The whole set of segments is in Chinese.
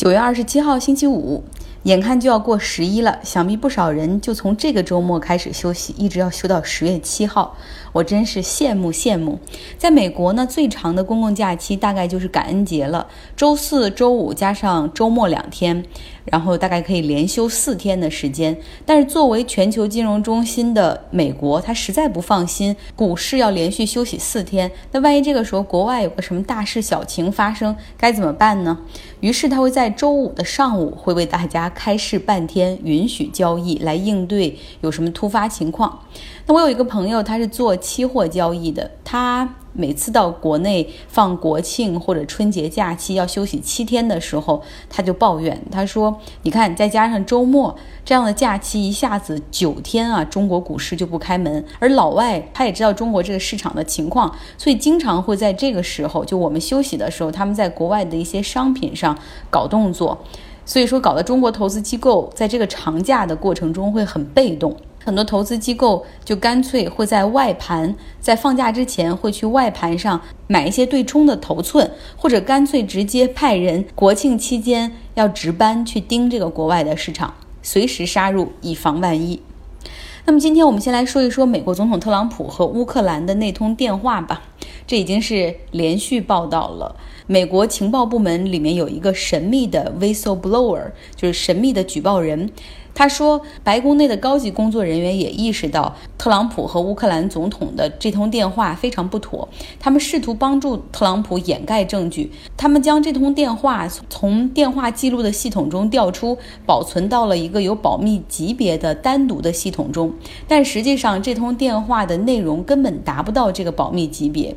九月二十七号星期五，眼看就要过十一了，想必不少人就从这个周末开始休息，一直要休到十月七号。我真是羡慕羡慕。在美国呢，最长的公共假期大概就是感恩节了，周四周五加上周末两天，然后大概可以连休四天的时间。但是作为全球金融中心的美国，他实在不放心股市要连续休息四天。那万一这个时候国外有个什么大事小情发生，该怎么办呢？于是他会在周五的上午会为大家开市半天，允许交易来应对有什么突发情况。那我有一个朋友，他是做期货交易的，他每次到国内放国庆或者春节假期要休息七天的时候，他就抱怨，他说：“你看，再加上周末这样的假期，一下子九天啊，中国股市就不开门。而老外他也知道中国这个市场的情况，所以经常会在这个时候，就我们休息的时候，他们在国外的一些商品上搞动作，所以说搞得中国投资机构在这个长假的过程中会很被动。”很多投资机构就干脆会在外盘，在放假之前会去外盘上买一些对冲的头寸，或者干脆直接派人国庆期间要值班去盯这个国外的市场，随时杀入，以防万一。那么今天我们先来说一说美国总统特朗普和乌克兰的那通电话吧。这已经是连续报道了。美国情报部门里面有一个神秘的 whistleblower，就是神秘的举报人。他说，白宫内的高级工作人员也意识到特朗普和乌克兰总统的这通电话非常不妥，他们试图帮助特朗普掩盖证据。他们将这通电话从电话记录的系统中调出，保存到了一个有保密级别的单独的系统中。但实际上，这通电话的内容根本达不到这个保密级别。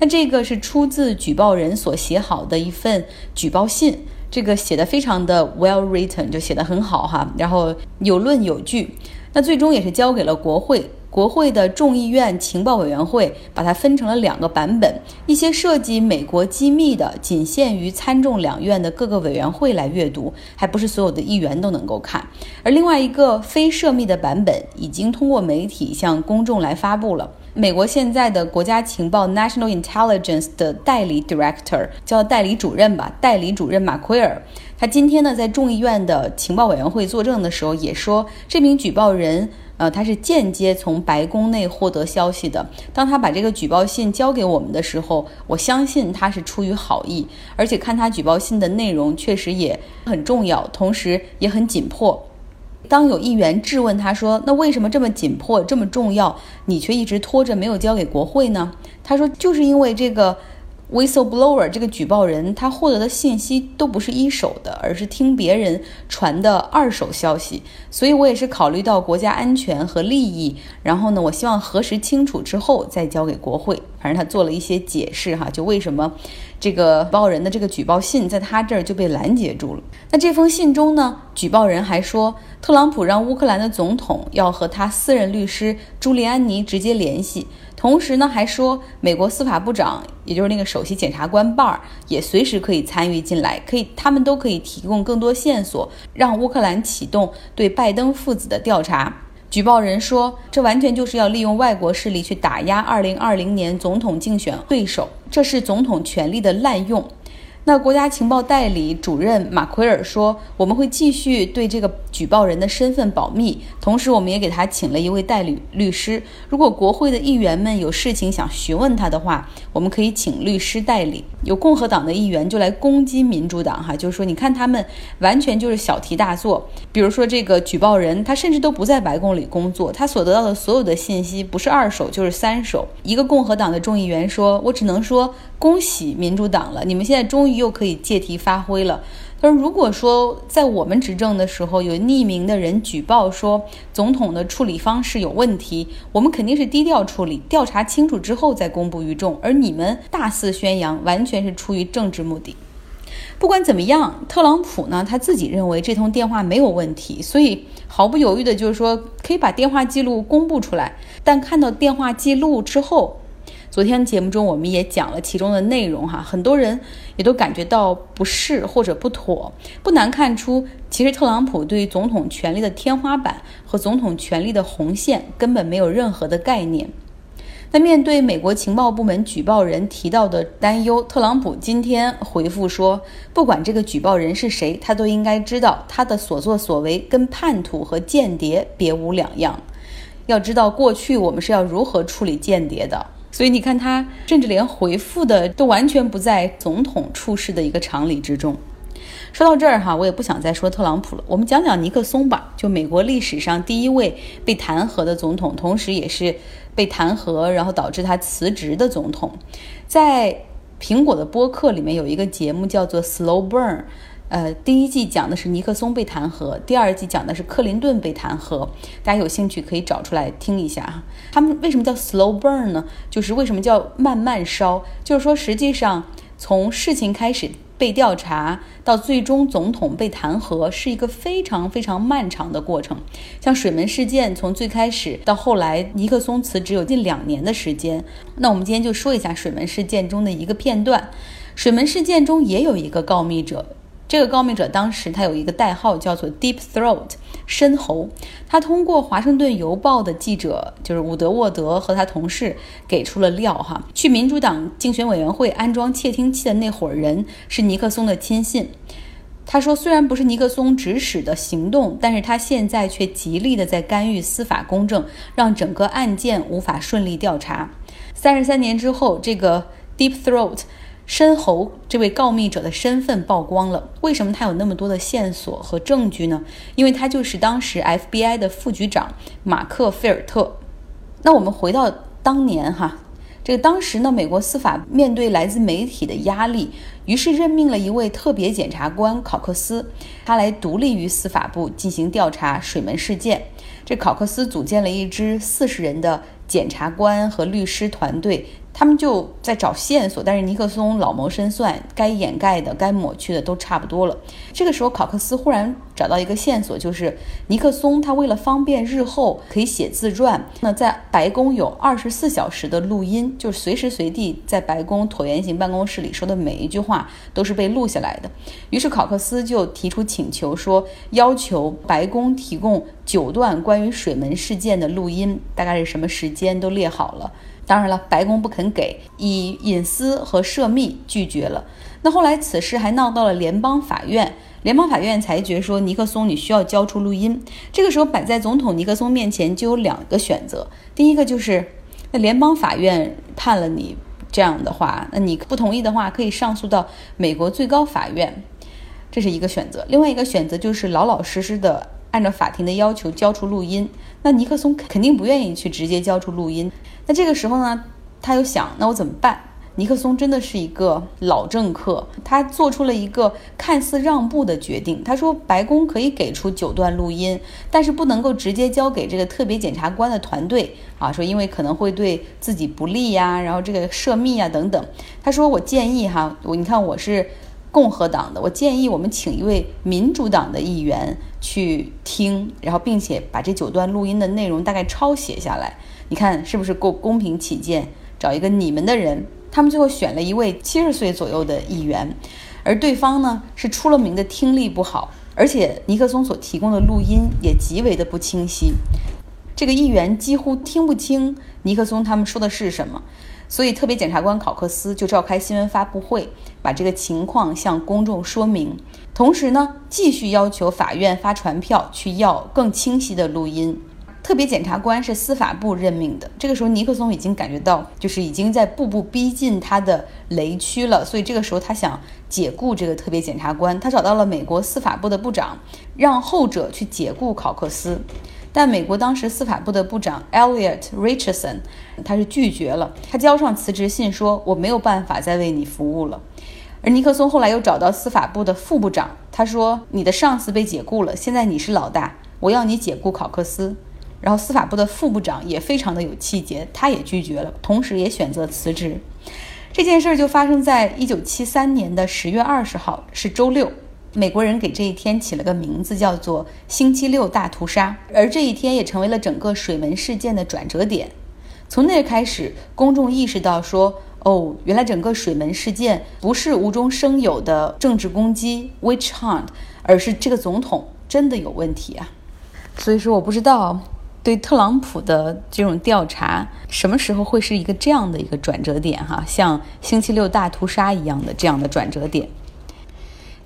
那这个是出自举报人所写好的一份举报信。这个写的非常的 well written，就写的很好哈，然后有论有据，那最终也是交给了国会。国会的众议院情报委员会把它分成了两个版本，一些涉及美国机密的仅限于参众两院的各个委员会来阅读，还不是所有的议员都能够看。而另外一个非涉密的版本已经通过媒体向公众来发布了。美国现在的国家情报 National Intelligence 的代理 Director 叫代理主任吧，代理主任马奎尔，他今天呢在众议院的情报委员会作证的时候也说，这名举报人。呃，他是间接从白宫内获得消息的。当他把这个举报信交给我们的时候，我相信他是出于好意，而且看他举报信的内容确实也很重要，同时也很紧迫。当有议员质问他说：“那为什么这么紧迫、这么重要，你却一直拖着没有交给国会呢？”他说：“就是因为这个。” Whistleblower 这个举报人，他获得的信息都不是一手的，而是听别人传的二手消息。所以我也是考虑到国家安全和利益，然后呢，我希望核实清楚之后再交给国会。反正他做了一些解释哈，就为什么这个报人的这个举报信在他这儿就被拦截住了。那这封信中呢，举报人还说，特朗普让乌克兰的总统要和他私人律师朱利安尼直接联系。同时呢，还说美国司法部长，也就是那个首席检察官巴尔，也随时可以参与进来，可以，他们都可以提供更多线索，让乌克兰启动对拜登父子的调查。举报人说，这完全就是要利用外国势力去打压2020年总统竞选对手，这是总统权力的滥用。那国家情报代理主任马奎尔说：“我们会继续对这个举报人的身份保密，同时我们也给他请了一位代理律师。如果国会的议员们有事情想询问他的话，我们可以请律师代理。有共和党的议员就来攻击民主党，哈，就是说，你看他们完全就是小题大做。比如说这个举报人，他甚至都不在白宫里工作，他所得到的所有的信息不是二手就是三手。一个共和党的众议员说：‘我只能说恭喜民主党了，你们现在终于’。”又可以借题发挥了。他说：“如果说在我们执政的时候，有匿名的人举报说总统的处理方式有问题，我们肯定是低调处理，调查清楚之后再公布于众。而你们大肆宣扬，完全是出于政治目的。不管怎么样，特朗普呢，他自己认为这通电话没有问题，所以毫不犹豫的就是说可以把电话记录公布出来。但看到电话记录之后，昨天节目中我们也讲了其中的内容哈，很多人也都感觉到不适或者不妥。不难看出，其实特朗普对于总统权力的天花板和总统权力的红线根本没有任何的概念。那面对美国情报部门举报人提到的担忧，特朗普今天回复说，不管这个举报人是谁，他都应该知道他的所作所为跟叛徒和间谍别无两样。要知道过去我们是要如何处理间谍的。所以你看，他甚至连回复的都完全不在总统处事的一个常理之中。说到这儿哈，我也不想再说特朗普了，我们讲讲尼克松吧。就美国历史上第一位被弹劾的总统，同时也是被弹劾然后导致他辞职的总统。在苹果的播客里面有一个节目叫做《Slow Burn》，呃，第一季讲的是尼克松被弹劾，第二季讲的是克林顿被弹劾。大家有兴趣可以找出来听一下哈。他们为什么叫 Slow Burn 呢？就是为什么叫慢慢烧？就是说实际上从事情开始。被调查到最终总统被弹劾是一个非常非常漫长的过程。像水门事件，从最开始到后来尼克松辞职有近两年的时间。那我们今天就说一下水门事件中的一个片段。水门事件中也有一个告密者。这个告密者当时他有一个代号叫做 Deep Throat 深喉，他通过华盛顿邮报的记者就是伍德沃德和他同事给出了料哈，去民主党竞选委员会安装窃听器的那伙人是尼克松的亲信。他说，虽然不是尼克松指使的行动，但是他现在却极力的在干预司法公正，让整个案件无法顺利调查。三十三年之后，这个 Deep Throat。申侯这位告密者的身份曝光了，为什么他有那么多的线索和证据呢？因为他就是当时 FBI 的副局长马克菲尔特。那我们回到当年哈，这个当时呢，美国司法面对来自媒体的压力，于是任命了一位特别检察官考克斯，他来独立于司法部进行调查水门事件。这考克斯组建了一支四十人的检察官和律师团队。他们就在找线索，但是尼克松老谋深算，该掩盖的、该抹去的都差不多了。这个时候，考克斯忽然找到一个线索，就是尼克松他为了方便日后可以写自传，那在白宫有二十四小时的录音，就是随时随地在白宫椭圆形办公室里说的每一句话都是被录下来的。于是考克斯就提出请求，说要求白宫提供九段关于水门事件的录音，大概是什么时间都列好了。当然了，白宫不肯给，以隐私和涉密拒绝了。那后来此事还闹到了联邦法院，联邦法院裁决说尼克松你需要交出录音。这个时候摆在总统尼克松面前就有两个选择，第一个就是那联邦法院判了你这样的话，那你不同意的话可以上诉到美国最高法院，这是一个选择。另外一个选择就是老老实实的按照法庭的要求交出录音。那尼克松肯定不愿意去直接交出录音。那这个时候呢，他又想，那我怎么办？尼克松真的是一个老政客，他做出了一个看似让步的决定。他说，白宫可以给出九段录音，但是不能够直接交给这个特别检察官的团队啊。说因为可能会对自己不利呀，然后这个涉密啊等等。他说，我建议哈，我你看我是共和党的，我建议我们请一位民主党的议员去听，然后并且把这九段录音的内容大概抄写下来。你看是不是够公平起见，找一个你们的人？他们最后选了一位七十岁左右的议员，而对方呢是出了名的听力不好，而且尼克松所提供的录音也极为的不清晰，这个议员几乎听不清尼克松他们说的是什么，所以特别检察官考克斯就召开新闻发布会，把这个情况向公众说明，同时呢继续要求法院发传票去要更清晰的录音。特别检察官是司法部任命的。这个时候，尼克松已经感觉到，就是已经在步步逼近他的雷区了。所以这个时候，他想解雇这个特别检察官。他找到了美国司法部的部长，让后者去解雇考克斯。但美国当时司法部的部长 Elliot Richardson，他是拒绝了。他交上辞职信，说我没有办法再为你服务了。而尼克松后来又找到司法部的副部长，他说：“你的上司被解雇了，现在你是老大，我要你解雇考克斯。”然后司法部的副部长也非常的有气节，他也拒绝了，同时也选择辞职。这件事儿就发生在一九七三年的十月二十号，是周六。美国人给这一天起了个名字，叫做“星期六大屠杀”。而这一天也成为了整个水门事件的转折点。从那开始，公众意识到说：“哦，原来整个水门事件不是无中生有的政治攻击 （witch hunt），而是这个总统真的有问题啊！”所以说，我不知道。对特朗普的这种调查，什么时候会是一个这样的一个转折点？哈，像星期六大屠杀一样的这样的转折点。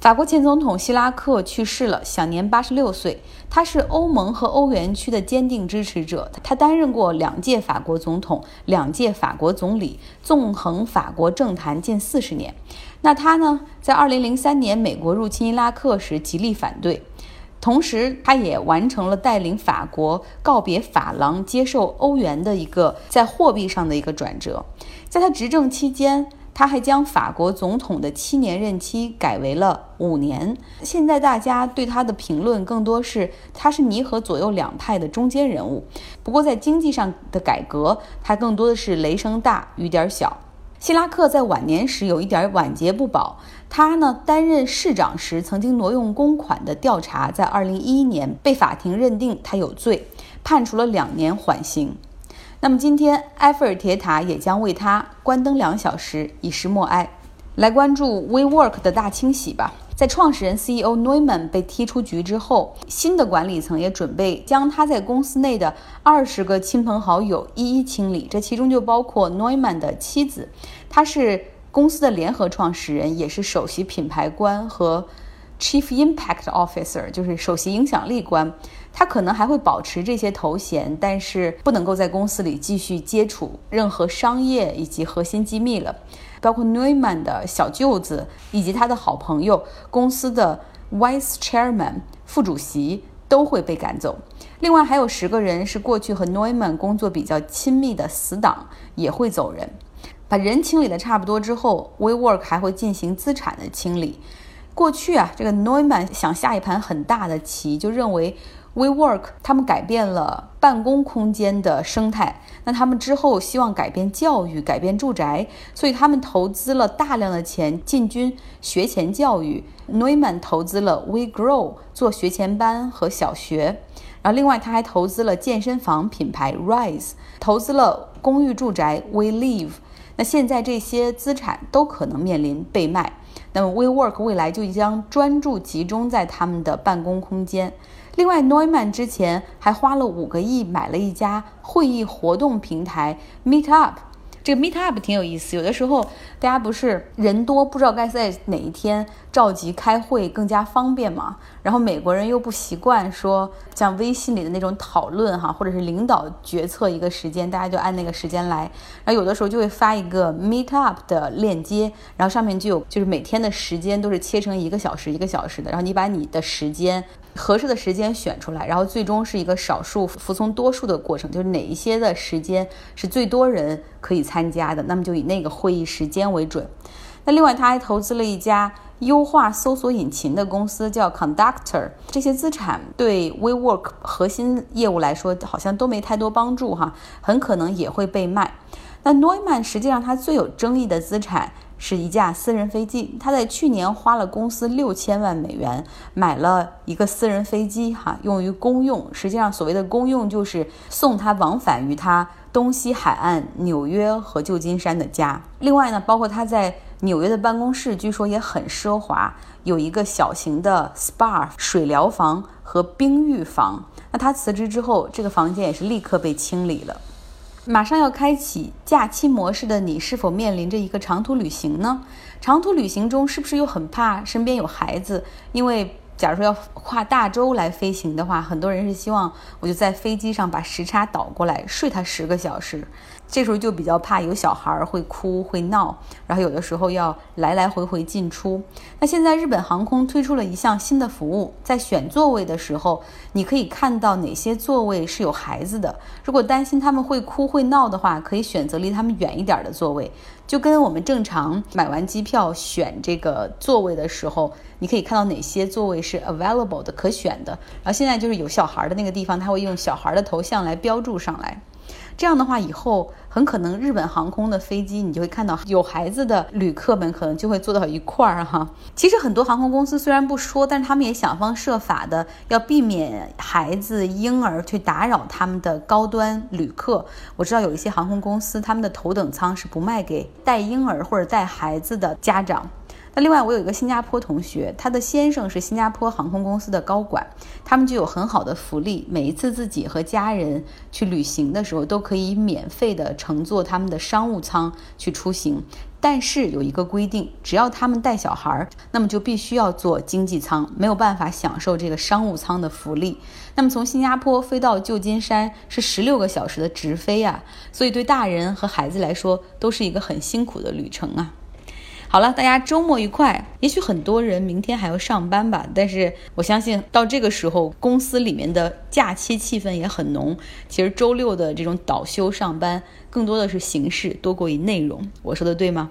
法国前总统希拉克去世了，享年八十六岁。他是欧盟和欧元区的坚定支持者，他担任过两届法国总统、两届法国总理，纵横法国政坛近四十年。那他呢，在二零零三年美国入侵伊拉克时极力反对，同时他也完成了带领法国告别法郎、接受欧元的一个在货币上的一个转折。在他执政期间。他还将法国总统的七年任期改为了五年。现在大家对他的评论更多是他是弥合左右两派的中间人物。不过在经济上的改革，他更多的是雷声大雨点小。希拉克在晚年时有一点晚节不保。他呢担任市长时曾经挪用公款的调查，在二零一一年被法庭认定他有罪，判处了两年缓刑。那么今天，埃菲尔铁塔也将为他关灯两小时，以示默哀。来关注 WeWork 的大清洗吧。在创始人 CEO Neumann 被踢出局之后，新的管理层也准备将他在公司内的二十个亲朋好友一一清理，这其中就包括 Neumann 的妻子，她是公司的联合创始人，也是首席品牌官和。Chief Impact Officer 就是首席影响力官，他可能还会保持这些头衔，但是不能够在公司里继续接触任何商业以及核心机密了。包括 Neumann 的小舅子以及他的好朋友，公司的 Vice Chairman 副主席都会被赶走。另外还有十个人是过去和 Neumann 工作比较亲密的死党，也会走人。把人清理的差不多之后，WeWork 还会进行资产的清理。过去啊，这个 Neumann 想下一盘很大的棋，就认为 WeWork 他们改变了办公空间的生态，那他们之后希望改变教育、改变住宅，所以他们投资了大量的钱进军学前教育。Neumann 投资了 WeGrow 做学前班和小学，然后另外他还投资了健身房品牌 Rise，投资了公寓住宅 WeLive。那现在这些资产都可能面临被卖。那么，WeWork 未来就将专注集中在他们的办公空间。另外，Neumann 之前还花了五个亿买了一家会议活动平台 Meetup。这个 Meetup 挺有意思，有的时候大家不是人多，不知道该在哪一天召集开会更加方便嘛。然后美国人又不习惯说像微信里的那种讨论哈，或者是领导决策一个时间，大家就按那个时间来。然后有的时候就会发一个 Meetup 的链接，然后上面就有就是每天的时间都是切成一个小时一个小时的，然后你把你的时间。合适的时间选出来，然后最终是一个少数服从多数的过程，就是哪一些的时间是最多人可以参加的，那么就以那个会议时间为准。那另外他还投资了一家优化搜索引擎的公司，叫 Conductor。这些资产对 WeWork 核心业务来说好像都没太多帮助哈，很可能也会被卖。那 Neumann 实际上他最有争议的资产。是一架私人飞机，他在去年花了公司六千万美元买了一个私人飞机，哈，用于公用。实际上，所谓的公用就是送他往返于他东西海岸纽约和旧金山的家。另外呢，包括他在纽约的办公室，据说也很奢华，有一个小型的 SPA 水疗房和冰浴房。那他辞职之后，这个房间也是立刻被清理了。马上要开启假期模式的你，是否面临着一个长途旅行呢？长途旅行中，是不是又很怕身边有孩子？因为假如说要跨大洲来飞行的话，很多人是希望我就在飞机上把时差倒过来睡他十个小时。这时候就比较怕有小孩会哭会闹，然后有的时候要来来回回进出。那现在日本航空推出了一项新的服务，在选座位的时候，你可以看到哪些座位是有孩子的。如果担心他们会哭会闹的话，可以选择离他们远一点的座位，就跟我们正常买完机票选这个座位的时候，你可以看到哪些座位是 available 的可选的。然后现在就是有小孩的那个地方，他会用小孩的头像来标注上来。这样的话，以后很可能日本航空的飞机，你就会看到有孩子的旅客们可能就会坐到一块儿哈。其实很多航空公司虽然不说，但是他们也想方设法的要避免孩子、婴儿去打扰他们的高端旅客。我知道有一些航空公司，他们的头等舱是不卖给带婴儿或者带孩子的家长。那另外，我有一个新加坡同学，他的先生是新加坡航空公司的高管，他们就有很好的福利，每一次自己和家人去旅行的时候，都可以免费的乘坐他们的商务舱去出行。但是有一个规定，只要他们带小孩儿，那么就必须要坐经济舱，没有办法享受这个商务舱的福利。那么从新加坡飞到旧金山是十六个小时的直飞啊，所以对大人和孩子来说都是一个很辛苦的旅程啊。好了，大家周末愉快。也许很多人明天还要上班吧，但是我相信到这个时候，公司里面的假期气氛也很浓。其实周六的这种倒休上班，更多的是形式多过于内容。我说的对吗？